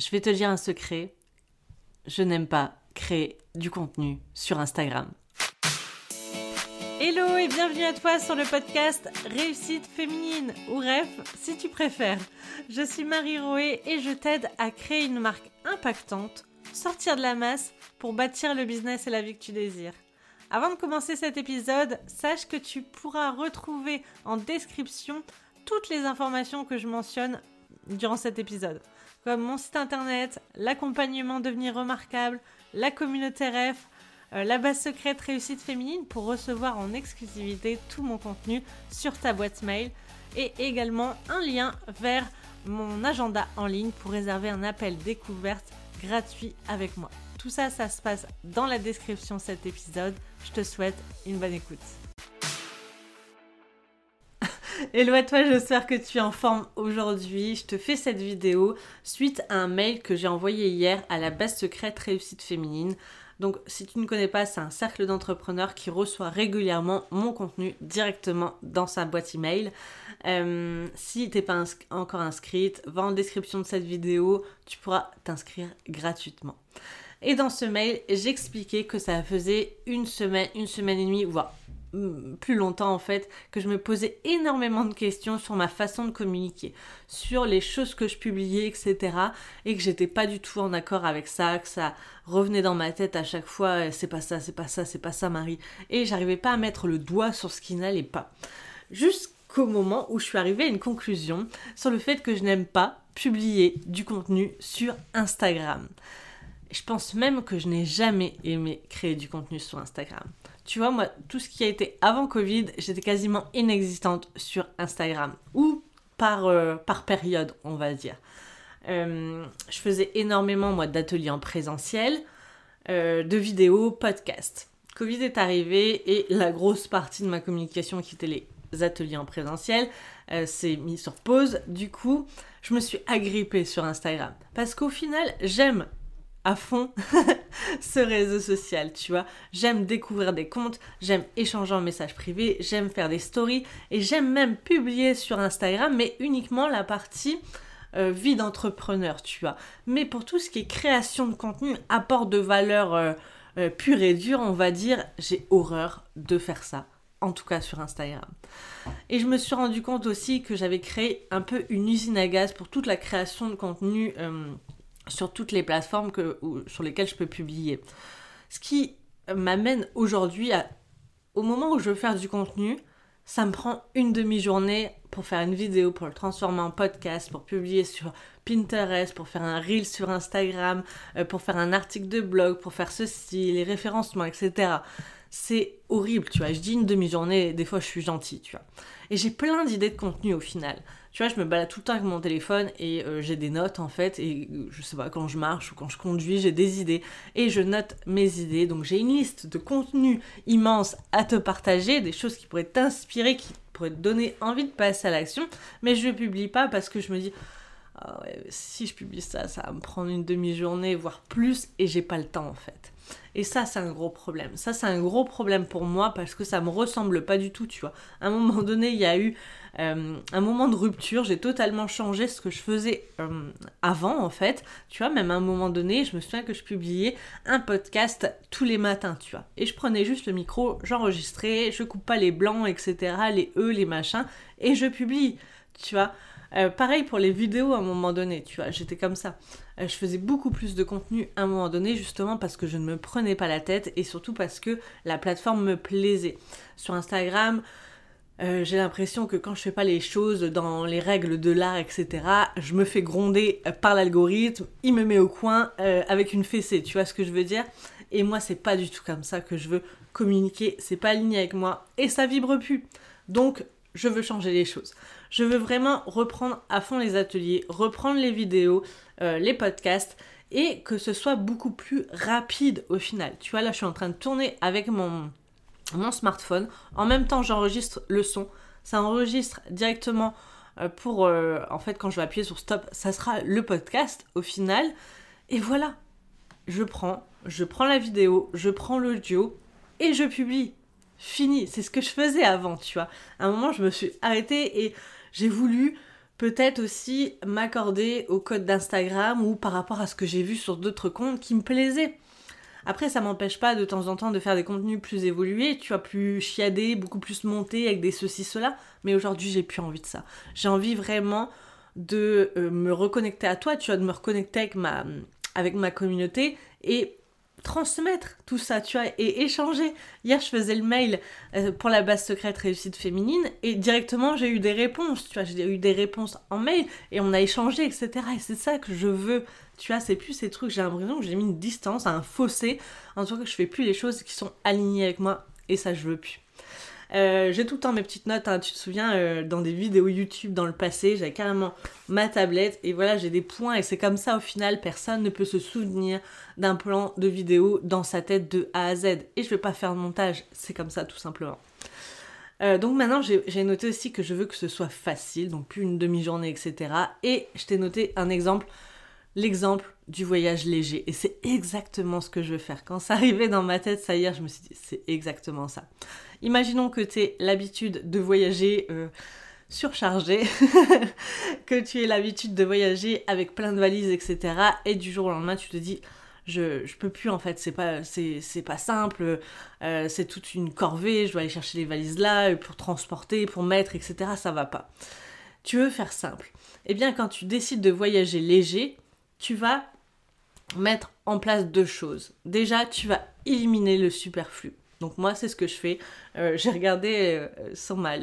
je vais te dire un secret. Je n'aime pas créer du contenu sur Instagram. Hello et bienvenue à toi sur le podcast Réussite féminine ou REF si tu préfères. Je suis Marie Roé et je t'aide à créer une marque impactante, sortir de la masse pour bâtir le business et la vie que tu désires. Avant de commencer cet épisode, sache que tu pourras retrouver en description toutes les informations que je mentionne durant cet épisode comme mon site internet, l'accompagnement devenir remarquable, la communauté REF, euh, la base secrète réussite féminine pour recevoir en exclusivité tout mon contenu sur ta boîte mail et également un lien vers mon agenda en ligne pour réserver un appel découverte gratuit avec moi. Tout ça, ça se passe dans la description de cet épisode. Je te souhaite une bonne écoute. Hello à toi, j'espère que tu es en forme aujourd'hui. Je te fais cette vidéo suite à un mail que j'ai envoyé hier à la base secrète réussite féminine. Donc si tu ne connais pas, c'est un cercle d'entrepreneurs qui reçoit régulièrement mon contenu directement dans sa boîte email. Euh, si tu n'es pas encore inscrite, va en description de cette vidéo, tu pourras t'inscrire gratuitement. Et dans ce mail, j'expliquais que ça faisait une semaine, une semaine et demie, voire plus longtemps en fait que je me posais énormément de questions sur ma façon de communiquer, sur les choses que je publiais, etc. Et que j'étais pas du tout en accord avec ça, que ça revenait dans ma tête à chaque fois, euh, c'est pas ça, c'est pas ça, c'est pas ça Marie. Et j'arrivais pas à mettre le doigt sur ce qui n'allait pas. Jusqu'au moment où je suis arrivée à une conclusion sur le fait que je n'aime pas publier du contenu sur Instagram. Je pense même que je n'ai jamais aimé créer du contenu sur Instagram. Tu vois, moi, tout ce qui a été avant Covid, j'étais quasiment inexistante sur Instagram. Ou par, euh, période, on va dire. Euh, je faisais énormément, moi, d'ateliers en présentiel, euh, de vidéos, podcasts. Covid est arrivé et la grosse partie de ma communication qui était les ateliers en présentiel s'est mis sur pause. Du coup, je me suis agrippée sur Instagram. Parce qu'au final, j'aime à fond ce réseau social, tu vois. J'aime découvrir des comptes, j'aime échanger en message privé, j'aime faire des stories et j'aime même publier sur Instagram, mais uniquement la partie euh, vie d'entrepreneur, tu vois. Mais pour tout ce qui est création de contenu, apport de valeur euh, euh, pure et dure, on va dire, j'ai horreur de faire ça. En tout cas sur Instagram. Et je me suis rendu compte aussi que j'avais créé un peu une usine à gaz pour toute la création de contenu sur toutes les plateformes que, sur lesquelles je peux publier. Ce qui m'amène aujourd'hui au moment où je veux faire du contenu, ça me prend une demi-journée pour faire une vidéo, pour le transformer en podcast, pour publier sur Pinterest, pour faire un reel sur Instagram, euh, pour faire un article de blog, pour faire ceci, les référencements, etc. C'est horrible, tu vois. Je dis une demi-journée, des fois je suis gentille, tu vois. Et j'ai plein d'idées de contenu au final. Tu vois, je me balade tout le temps avec mon téléphone et euh, j'ai des notes en fait. Et euh, je sais pas, quand je marche ou quand je conduis, j'ai des idées. Et je note mes idées. Donc j'ai une liste de contenus immense à te partager, des choses qui pourraient t'inspirer, qui pourraient te donner envie de passer à l'action. Mais je ne publie pas parce que je me dis. Ah si je publie ça, ça va me prendre une demi-journée, voire plus, et j'ai pas le temps en fait. Et ça, c'est un gros problème. Ça, c'est un gros problème pour moi parce que ça me ressemble pas du tout, tu vois. À un moment donné, il y a eu euh, un moment de rupture. J'ai totalement changé ce que je faisais euh, avant, en fait. Tu vois, même à un moment donné, je me souviens que je publiais un podcast tous les matins, tu vois. Et je prenais juste le micro, j'enregistrais, je coupe pas les blancs, etc., les E, les machins, et je publie, tu vois. Euh, pareil pour les vidéos à un moment donné, tu vois, j'étais comme ça. Euh, je faisais beaucoup plus de contenu à un moment donné, justement parce que je ne me prenais pas la tête et surtout parce que la plateforme me plaisait. Sur Instagram, euh, j'ai l'impression que quand je fais pas les choses dans les règles de l'art, etc., je me fais gronder par l'algorithme, il me met au coin avec une fessée, tu vois ce que je veux dire? Et moi, c'est pas du tout comme ça que je veux communiquer, c'est pas aligné avec moi et ça vibre plus. Donc, je veux changer les choses. Je veux vraiment reprendre à fond les ateliers, reprendre les vidéos, euh, les podcasts et que ce soit beaucoup plus rapide au final. Tu vois, là, je suis en train de tourner avec mon, mon smartphone. En même temps, j'enregistre le son. Ça enregistre directement euh, pour, euh, en fait, quand je vais appuyer sur stop, ça sera le podcast au final. Et voilà, je prends, je prends la vidéo, je prends l'audio et je publie. Fini, c'est ce que je faisais avant, tu vois. À un moment, je me suis arrêtée et j'ai voulu peut-être aussi m'accorder au code d'Instagram ou par rapport à ce que j'ai vu sur d'autres comptes qui me plaisaient. Après, ça m'empêche pas de temps en temps de faire des contenus plus évolués, tu vois, plus chiadés, beaucoup plus montés avec des ceci, cela. Mais aujourd'hui, j'ai plus envie de ça. J'ai envie vraiment de euh, me reconnecter à toi, tu vois, de me reconnecter avec ma, avec ma communauté et transmettre tout ça, tu vois, et échanger. Hier, je faisais le mail euh, pour la base secrète réussite féminine et directement, j'ai eu des réponses, tu vois, j'ai eu des réponses en mail et on a échangé, etc. Et c'est ça que je veux, tu vois, c'est plus ces trucs, j'ai l'impression que j'ai mis une distance, un fossé, en tout cas je fais plus les choses qui sont alignées avec moi et ça, je veux plus. Euh, j'ai tout le temps mes petites notes, hein. tu te souviens, euh, dans des vidéos YouTube dans le passé, j'avais carrément ma tablette et voilà, j'ai des points et c'est comme ça au final, personne ne peut se souvenir d'un plan de vidéo dans sa tête de A à Z. Et je vais pas faire de montage, c'est comme ça tout simplement. Euh, donc maintenant, j'ai noté aussi que je veux que ce soit facile, donc plus une demi-journée, etc. Et je t'ai noté un exemple, l'exemple du voyage léger. Et c'est exactement ce que je veux faire. Quand ça arrivait dans ma tête, ça hier, je me suis dit, c'est exactement ça. Imaginons que tu aies l'habitude de voyager euh, surchargé, que tu aies l'habitude de voyager avec plein de valises, etc. Et du jour au lendemain, tu te dis, je, je peux plus en fait, c'est pas, pas simple, euh, c'est toute une corvée, je dois aller chercher les valises là pour transporter, pour mettre, etc. Ça va pas. Tu veux faire simple. Eh bien, quand tu décides de voyager léger, tu vas mettre en place deux choses. Déjà, tu vas éliminer le superflu. Donc moi, c'est ce que je fais. Euh, j'ai regardé euh, sur ma,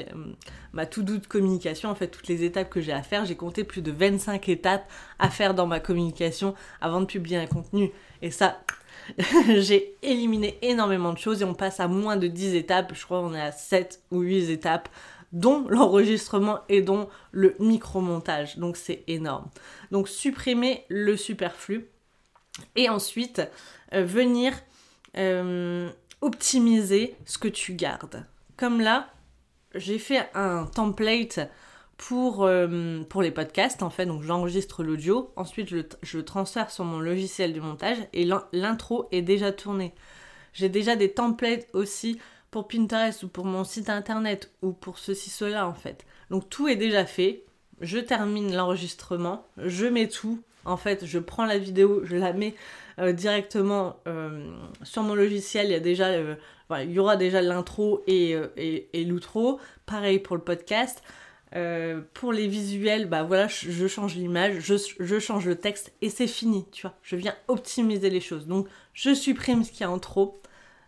ma to-do de communication, en fait, toutes les étapes que j'ai à faire. J'ai compté plus de 25 étapes à faire dans ma communication avant de publier un contenu. Et ça, j'ai éliminé énormément de choses et on passe à moins de 10 étapes. Je crois qu'on est à 7 ou 8 étapes dont l'enregistrement et dont le micro-montage. Donc c'est énorme. Donc supprimer le superflu et ensuite euh, venir optimiser ce que tu gardes. Comme là, j'ai fait un template pour, euh, pour les podcasts en fait, donc j'enregistre l'audio, ensuite je, je transfère sur mon logiciel de montage et l'intro est déjà tournée. J'ai déjà des templates aussi pour Pinterest ou pour mon site internet ou pour ceci, cela en fait. Donc tout est déjà fait, je termine l'enregistrement, je mets tout, en fait je prends la vidéo, je la mets euh, directement euh, sur mon logiciel. Il y a déjà, euh, il y aura déjà l'intro et, et, l'outro. Pareil pour le podcast. pour les visuels, bah voilà, je, change l'image, je, je, change le texte et c'est fini, tu vois. Je viens optimiser les choses. Donc, je supprime ce qu'il y a en trop.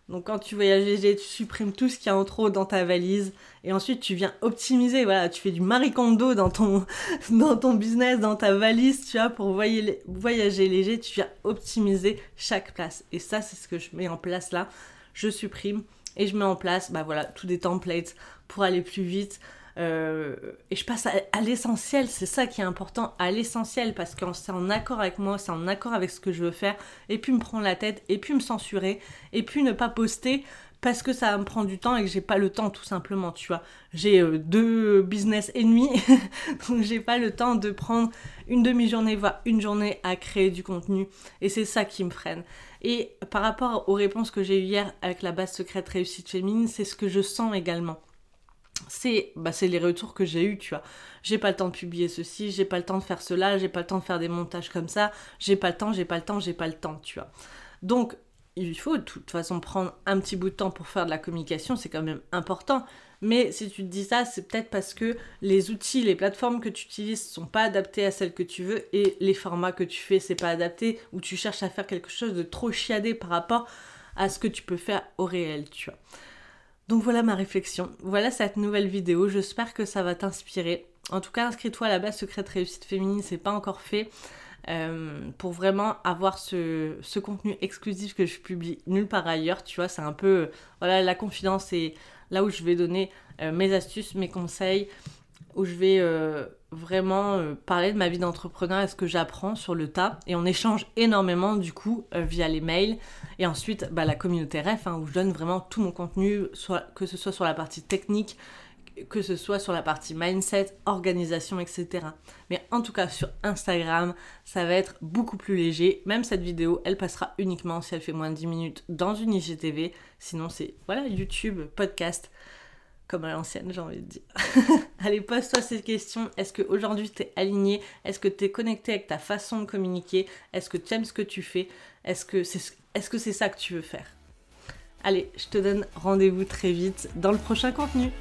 Donc quand tu voyages léger, tu supprimes tout ce qu'il y a en trop dans ta valise et ensuite tu viens optimiser. Voilà, tu fais du maricondo dans ton, dans ton business, dans ta valise, tu vois, pour voyager léger, tu viens optimiser chaque place. Et ça, c'est ce que je mets en place là. Je supprime et je mets en place, bah voilà, tous des templates pour aller plus vite, euh, et je passe à, l'essentiel, c'est ça qui est important, à l'essentiel, parce que c'est en accord avec moi, c'est en accord avec ce que je veux faire, et puis me prendre la tête, et puis me censurer, et puis ne pas poster parce que ça me prend du temps et que j'ai pas le temps tout simplement, tu vois. J'ai euh, deux business ennemis, donc j'ai pas le temps de prendre une demi-journée, voire une journée à créer du contenu, et c'est ça qui me freine. Et par rapport aux réponses que j'ai eues hier avec la base secrète réussite féminine, c'est ce que je sens également c'est bah, les retours que j'ai eu tu vois. J'ai pas le temps de publier ceci, j'ai pas le temps de faire cela, j'ai pas le temps de faire des montages comme ça, j'ai pas le temps, j'ai pas le temps, j'ai pas le temps, tu vois. Donc, il faut de toute façon prendre un petit bout de temps pour faire de la communication, c'est quand même important. Mais si tu te dis ça, c'est peut-être parce que les outils, les plateformes que tu utilises sont pas adaptés à celles que tu veux et les formats que tu fais, c'est pas adapté ou tu cherches à faire quelque chose de trop chiadé par rapport à ce que tu peux faire au réel, tu vois. Donc voilà ma réflexion, voilà cette nouvelle vidéo, j'espère que ça va t'inspirer. En tout cas, inscris-toi à la base secrète réussite féminine, c'est pas encore fait. Euh, pour vraiment avoir ce, contenu exclusif que je publie nulle part ailleurs, tu vois, c'est un peu, voilà, la confidence et là où je vais donner euh, mes astuces, mes conseils, où je vais euh, vraiment euh, parler de ma vie d'entrepreneur et ce que j'apprends sur le tas. Et on échange énormément du coup euh, via les mails. Et ensuite, bah, la communauté REF, hein, où je donne vraiment tout mon contenu, que ce soit sur la partie technique, que ce soit sur la partie mindset, organisation, etc. Mais en tout cas, sur Instagram, ça va être beaucoup plus léger. Même cette vidéo, elle passera uniquement si elle fait moins de 10 minutes dans une IGTV. Sinon, c'est voilà, YouTube, podcast comme à l'ancienne, j'ai envie de dire. Allez, pose-toi ces questions. Est-ce qu'aujourd'hui tu es aligné? Est-ce que tu es connecté avec ta façon de communiquer? Est-ce que tu aimes ce que tu fais? Est-ce que c'est est ça que tu veux faire? Allez, je te donne rendez-vous très vite dans le prochain contenu.